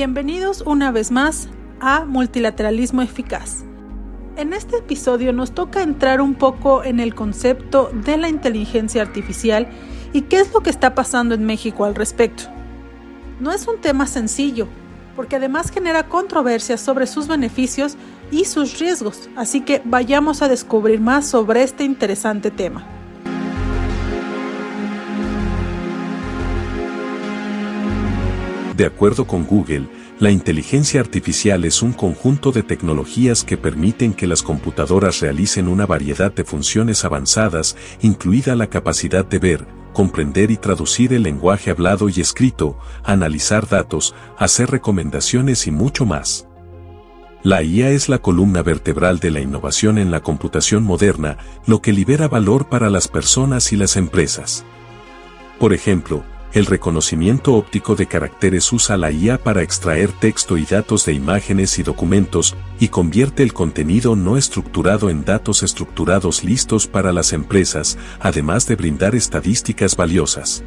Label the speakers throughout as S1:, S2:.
S1: Bienvenidos una vez más a Multilateralismo Eficaz. En este episodio nos toca entrar un poco en el concepto de la inteligencia artificial y qué es lo que está pasando en México al respecto. No es un tema sencillo, porque además genera controversias sobre sus beneficios y sus riesgos, así que vayamos a descubrir más sobre este interesante tema.
S2: De acuerdo con Google, la inteligencia artificial es un conjunto de tecnologías que permiten que las computadoras realicen una variedad de funciones avanzadas, incluida la capacidad de ver, comprender y traducir el lenguaje hablado y escrito, analizar datos, hacer recomendaciones y mucho más. La IA es la columna vertebral de la innovación en la computación moderna, lo que libera valor para las personas y las empresas. Por ejemplo, el reconocimiento óptico de caracteres usa la IA para extraer texto y datos de imágenes y documentos, y convierte el contenido no estructurado en datos estructurados listos para las empresas, además de brindar estadísticas valiosas.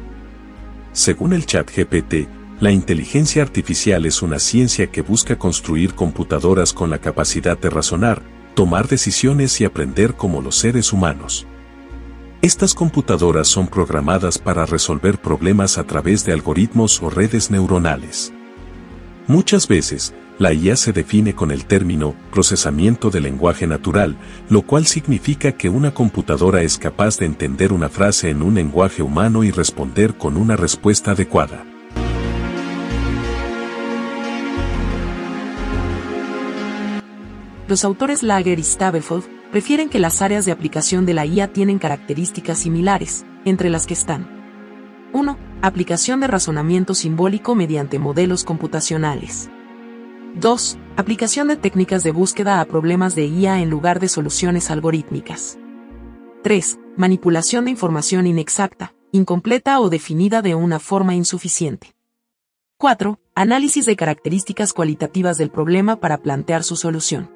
S2: Según el chat GPT, la inteligencia artificial es una ciencia que busca construir computadoras con la capacidad de razonar, tomar decisiones y aprender como los seres humanos. Estas computadoras son programadas para resolver problemas a través de algoritmos o redes neuronales. Muchas veces, la IA se define con el término procesamiento de lenguaje natural, lo cual significa que una computadora es capaz de entender una frase en un lenguaje humano y responder con una respuesta adecuada.
S3: Los autores Lager y Stavelfold prefieren que las áreas de aplicación de la IA tienen características similares, entre las que están 1. Aplicación de razonamiento simbólico mediante modelos computacionales. 2. Aplicación de técnicas de búsqueda a problemas de IA en lugar de soluciones algorítmicas. 3. Manipulación de información inexacta, incompleta o definida de una forma insuficiente. 4. Análisis de características cualitativas del problema para plantear su solución.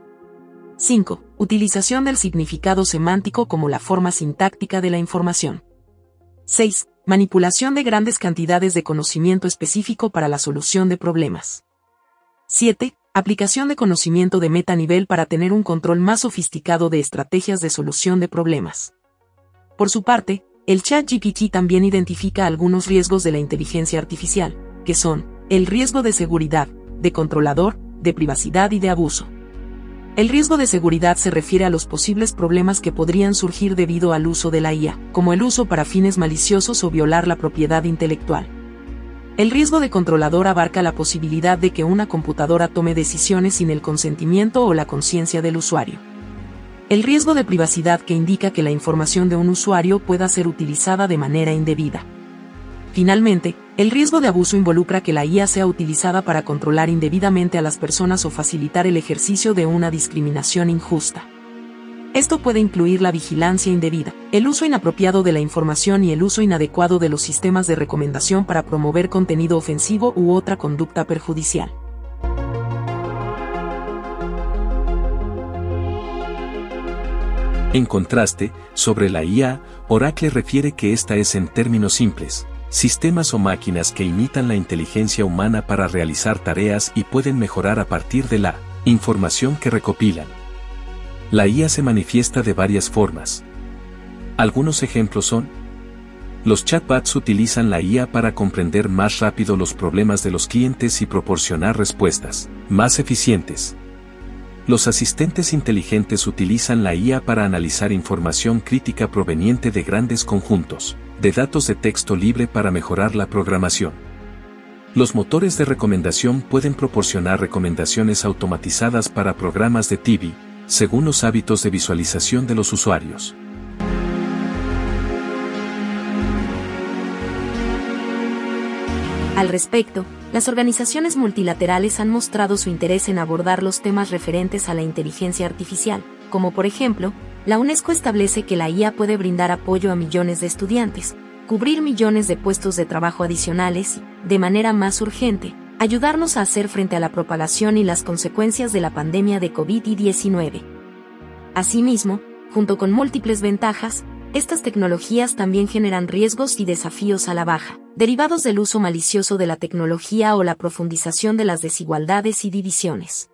S3: 5. Utilización del significado semántico como la forma sintáctica de la información. 6. Manipulación de grandes cantidades de conocimiento específico para la solución de problemas. 7. Aplicación de conocimiento de metanivel para tener un control más sofisticado de estrategias de solución de problemas. Por su parte, el ChatGPT también identifica algunos riesgos de la inteligencia artificial, que son el riesgo de seguridad, de controlador, de privacidad y de abuso. El riesgo de seguridad se refiere a los posibles problemas que podrían surgir debido al uso de la IA, como el uso para fines maliciosos o violar la propiedad intelectual. El riesgo de controlador abarca la posibilidad de que una computadora tome decisiones sin el consentimiento o la conciencia del usuario. El riesgo de privacidad que indica que la información de un usuario pueda ser utilizada de manera indebida. Finalmente, el riesgo de abuso involucra que la IA sea utilizada para controlar indebidamente a las personas o facilitar el ejercicio de una discriminación injusta. Esto puede incluir la vigilancia indebida, el uso inapropiado de la información y el uso inadecuado de los sistemas de recomendación para promover contenido ofensivo u otra conducta perjudicial.
S2: En contraste, sobre la IA, Oracle refiere que esta es en términos simples, sistemas o máquinas que imitan la inteligencia humana para realizar tareas y pueden mejorar a partir de la información que recopilan. La IA se manifiesta de varias formas. Algunos ejemplos son, los chatbots utilizan la IA para comprender más rápido los problemas de los clientes y proporcionar respuestas más eficientes. Los asistentes inteligentes utilizan la IA para analizar información crítica proveniente de grandes conjuntos de datos de texto libre para mejorar la programación. Los motores de recomendación pueden proporcionar recomendaciones automatizadas para programas de TV, según los hábitos de visualización de los usuarios.
S4: Al respecto,
S3: las organizaciones multilaterales han mostrado su interés en abordar los temas referentes a la inteligencia artificial, como por ejemplo, la UNESCO establece que la IA puede brindar apoyo a millones de estudiantes, cubrir millones de puestos de trabajo adicionales y, de manera más urgente, ayudarnos a hacer frente a la propagación y las consecuencias de la pandemia de COVID-19. Asimismo, junto con múltiples ventajas, estas tecnologías también generan riesgos y desafíos a la baja, derivados del uso malicioso de la tecnología o la profundización de las desigualdades y divisiones.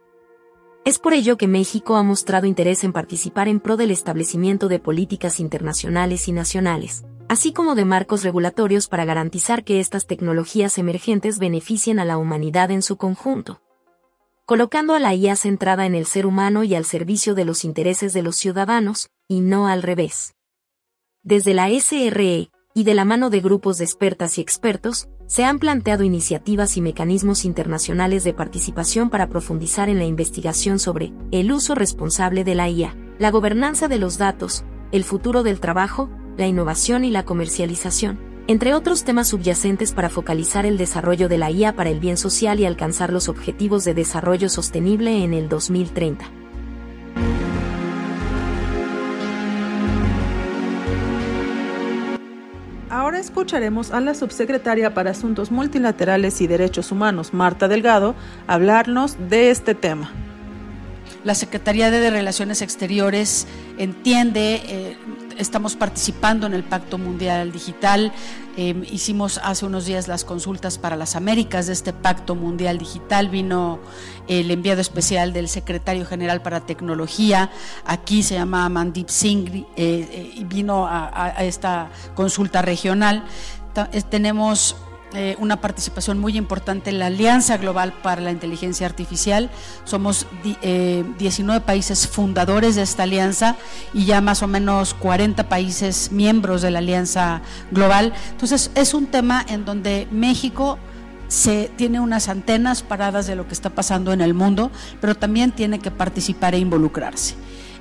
S3: Es por ello que México ha mostrado interés en participar en pro del establecimiento de políticas internacionales y nacionales, así como de marcos regulatorios para garantizar que estas tecnologías emergentes beneficien a la humanidad en su conjunto. Colocando a la IA centrada en el ser humano y al servicio de los intereses de los ciudadanos, y no al revés. Desde la SRE, y de la mano de grupos de expertas y expertos, se han planteado iniciativas y mecanismos internacionales de participación para profundizar en la investigación sobre el uso responsable de la IA, la gobernanza de los datos, el futuro del trabajo, la innovación y la comercialización, entre otros temas subyacentes para focalizar el desarrollo de la IA para el bien social y alcanzar los objetivos de desarrollo sostenible en el 2030.
S1: Ahora escucharemos a la subsecretaria para Asuntos Multilaterales y Derechos Humanos, Marta Delgado, hablarnos de este tema.
S5: La Secretaría de Relaciones Exteriores entiende eh, estamos participando en el Pacto Mundial Digital. Em, hicimos hace unos días las consultas para las Américas de este Pacto Mundial Digital. Vino el enviado especial del secretario general para tecnología. Aquí se llama Mandip Singh eh, eh, vino a esta consulta regional. Tenemos eh, una participación muy importante en la Alianza Global para la Inteligencia Artificial. Somos 19 eh, países fundadores de esta alianza y ya más o menos 40 países miembros de la Alianza Global. Entonces es un tema en donde México se tiene unas antenas paradas de lo que está pasando en el mundo, pero también tiene que participar e involucrarse.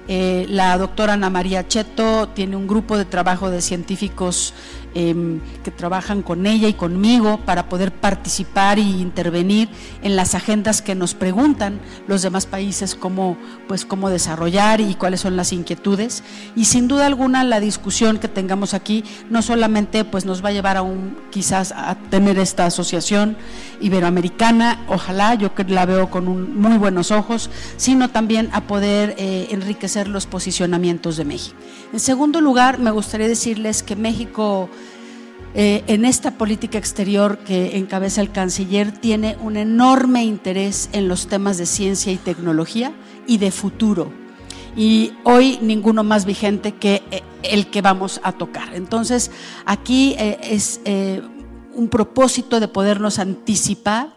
S5: Eh, la doctora Ana María Cheto tiene un grupo de trabajo de científicos Em, que trabajan con ella y conmigo para poder participar y intervenir en las agendas que nos preguntan los demás países cómo, pues, cómo desarrollar y cuáles son las inquietudes. Y sin duda alguna la discusión que tengamos aquí no solamente pues, nos va a llevar a un, quizás a tener esta asociación iberoamericana, ojalá, yo la veo con un, muy buenos ojos, sino también a poder eh, enriquecer los posicionamientos de México. En segundo lugar, me gustaría decirles que México eh, en esta política exterior que encabeza el canciller tiene un enorme interés en los temas de ciencia y tecnología y de futuro. Y hoy ninguno más vigente que eh, el que vamos a tocar. Entonces, aquí eh, es un propósito de podernos anticipar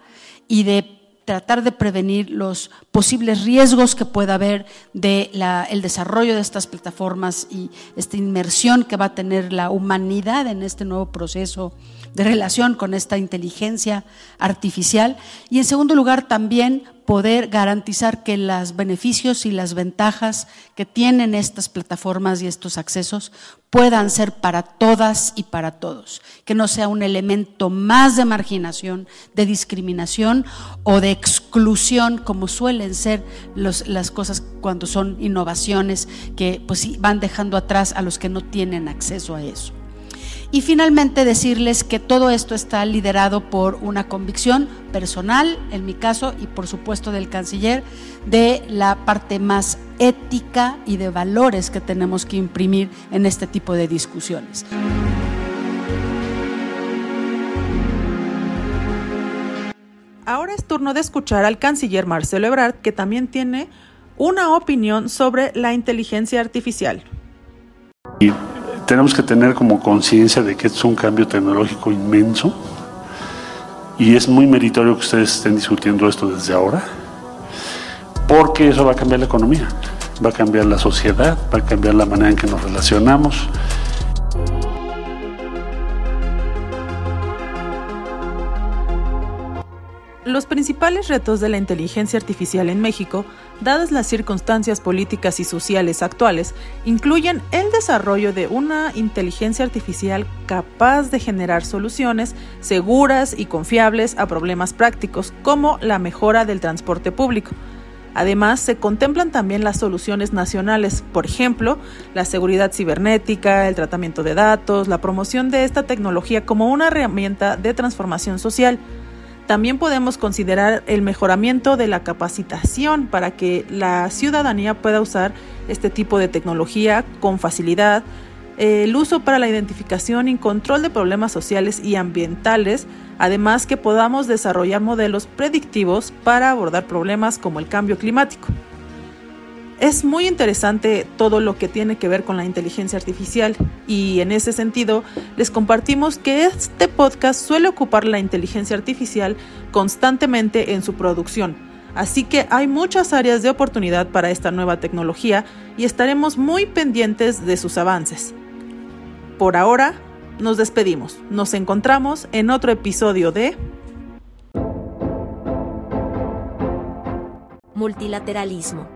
S5: y de tratar de prevenir los posibles riesgos que pueda haber de el desarrollo de estas plataformas y esta inmersión que va a tener la humanidad en este nuevo proceso de relación con esta inteligencia artificial. Y en segundo lugar, también poder garantizar que los beneficios y las ventajas que tienen estas plataformas y estos accesos puedan ser para todas y para todos, que no sea un elemento más de marginación, de discriminación o de exclusión, como suelen ser las cosas cuando son innovaciones que pues, van dejando atrás a los que no tienen acceso a eso. Y finalmente decirles que todo esto está liderado por una convicción personal, en mi caso, y por supuesto del canciller, de la parte más ética y de valores que tenemos que imprimir en este tipo de discusiones.
S1: Ahora es turno de escuchar al canciller Marcelo Ebrard, que también tiene una opinión sobre la inteligencia artificial
S6: tenemos que tener como conciencia de que es un cambio tecnológico inmenso y es muy meritorio que ustedes estén discutiendo esto desde ahora, porque eso va a cambiar la economía, va a cambiar la sociedad, va a cambiar la manera en que nos relacionamos.
S1: Los principales retos de la inteligencia artificial en México, dadas las circunstancias políticas y sociales actuales, incluyen el desarrollo de una inteligencia artificial capaz de generar soluciones seguras y confiables a problemas prácticos, como la mejora del transporte público. Además, se contemplan también las soluciones nacionales, por ejemplo, la seguridad cibernética, el tratamiento de datos, la promoción de esta tecnología como una herramienta de transformación social. También podemos considerar el mejoramiento de la capacitación para que la ciudadanía pueda usar este tipo de tecnología con facilidad, el uso para la identificación y control de problemas sociales y ambientales, además que podamos desarrollar modelos predictivos para abordar problemas como el cambio climático. Es muy interesante todo lo que tiene que ver con la inteligencia artificial y en ese sentido les compartimos que este podcast suele ocupar la inteligencia artificial constantemente en su producción. Así que hay muchas áreas de oportunidad para esta nueva tecnología y estaremos muy pendientes de sus avances. Por ahora, nos despedimos. Nos encontramos en otro episodio de
S4: Multilateralismo